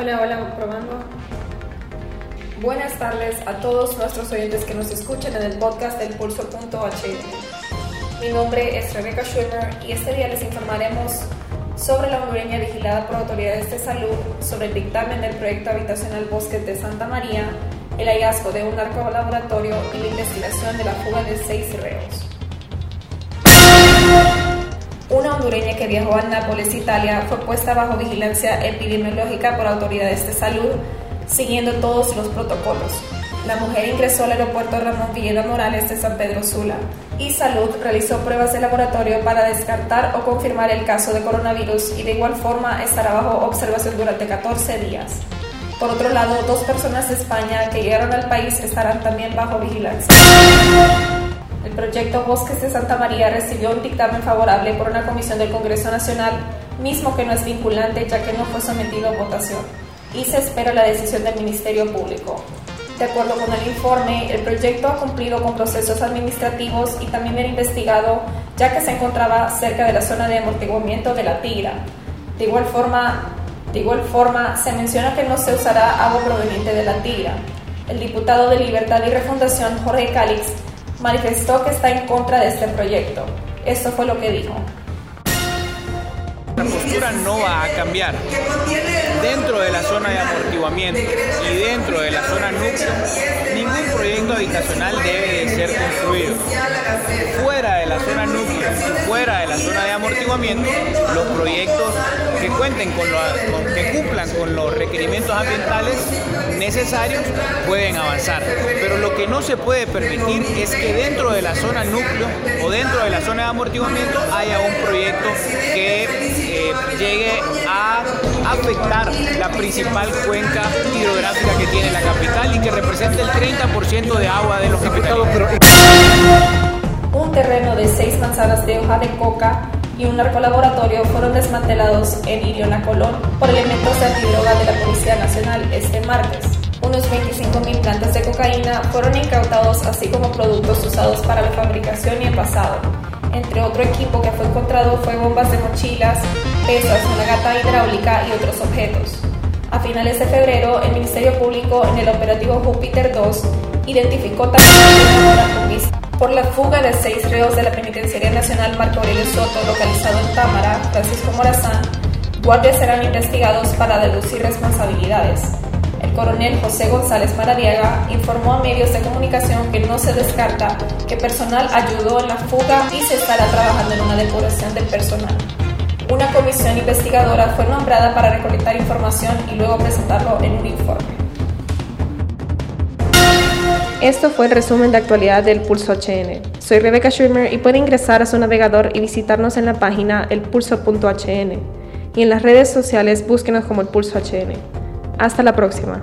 Hola, hola, probando. Buenas tardes a todos nuestros oyentes que nos escuchan en el podcast del Pulso.ht. Mi nombre es Rebecca Schwimmer y este día les informaremos sobre la hondureña vigilada por autoridades de salud, sobre el dictamen del proyecto habitacional Bosques de Santa María, el hallazgo de un laboratorio y la investigación de la fuga de seis reos. Hondureña que viajó a Nápoles, Italia, fue puesta bajo vigilancia epidemiológica por autoridades de salud, siguiendo todos los protocolos. La mujer ingresó al aeropuerto Ramón Villeda Morales de San Pedro Sula y Salud realizó pruebas de laboratorio para descartar o confirmar el caso de coronavirus y de igual forma estará bajo observación durante 14 días. Por otro lado, dos personas de España que llegaron al país estarán también bajo vigilancia. El proyecto Bosques de Santa María recibió un dictamen favorable por una comisión del Congreso Nacional, mismo que no es vinculante ya que no fue sometido a votación, y se espera la decisión del Ministerio Público. De acuerdo con el informe, el proyecto ha cumplido con procesos administrativos y también era investigado ya que se encontraba cerca de la zona de amortiguamiento de la Tigra. De igual forma, de igual forma se menciona que no se usará agua proveniente de la Tigra. El diputado de Libertad y Refundación, Jorge Cálix, manifestó que está en contra de este proyecto. Esto fue lo que dijo. La postura no va a cambiar. Dentro zona de amortiguamiento y dentro de la zona núcleo, ningún proyecto habitacional debe de ser construido. Fuera de la zona núcleo y fuera de la zona de amortiguamiento, los proyectos que cuenten con, lo, que cumplan con los requerimientos ambientales necesarios pueden avanzar. Pero lo que no se puede permitir es que dentro de la zona núcleo o dentro de la zona de amortiguamiento haya un proyecto que llegue a afectar la principal cuenca hidrográfica que tiene la capital y que representa el 30% de agua de los capitales. Un terreno de seis manzanas de hoja de coca y un narcolaboratorio fueron desmantelados en Iriona Colón por elementos antidroga de la Policía Nacional este martes. Unos 25.000 plantas de cocaína fueron incautados así como productos usados para la fabricación y envasado. Entre otro equipo que fue encontrado fue bombas de mochilas, pesas, una gata hidráulica y otros objetos. A finales de febrero, el Ministerio Público en el operativo Júpiter 2 identificó también por la fuga de seis reos de la Penitenciaría Nacional Marco Aurelio Soto, localizado en Támara, Francisco Morazán, guardias serán investigados para deducir responsabilidades. El coronel José González Maradiaga informó a medios de comunicación que no se descarta que personal ayudó en la fuga y se estará trabajando en una depuración del personal. Una comisión investigadora fue nombrada para recolectar información y luego presentarlo en un informe. Esto fue el resumen de actualidad del Pulso HN. Soy Rebecca Schwimmer y puede ingresar a su navegador y visitarnos en la página elpulso.hn. Y en las redes sociales búsquenos como el Pulso HN. Hasta la próxima.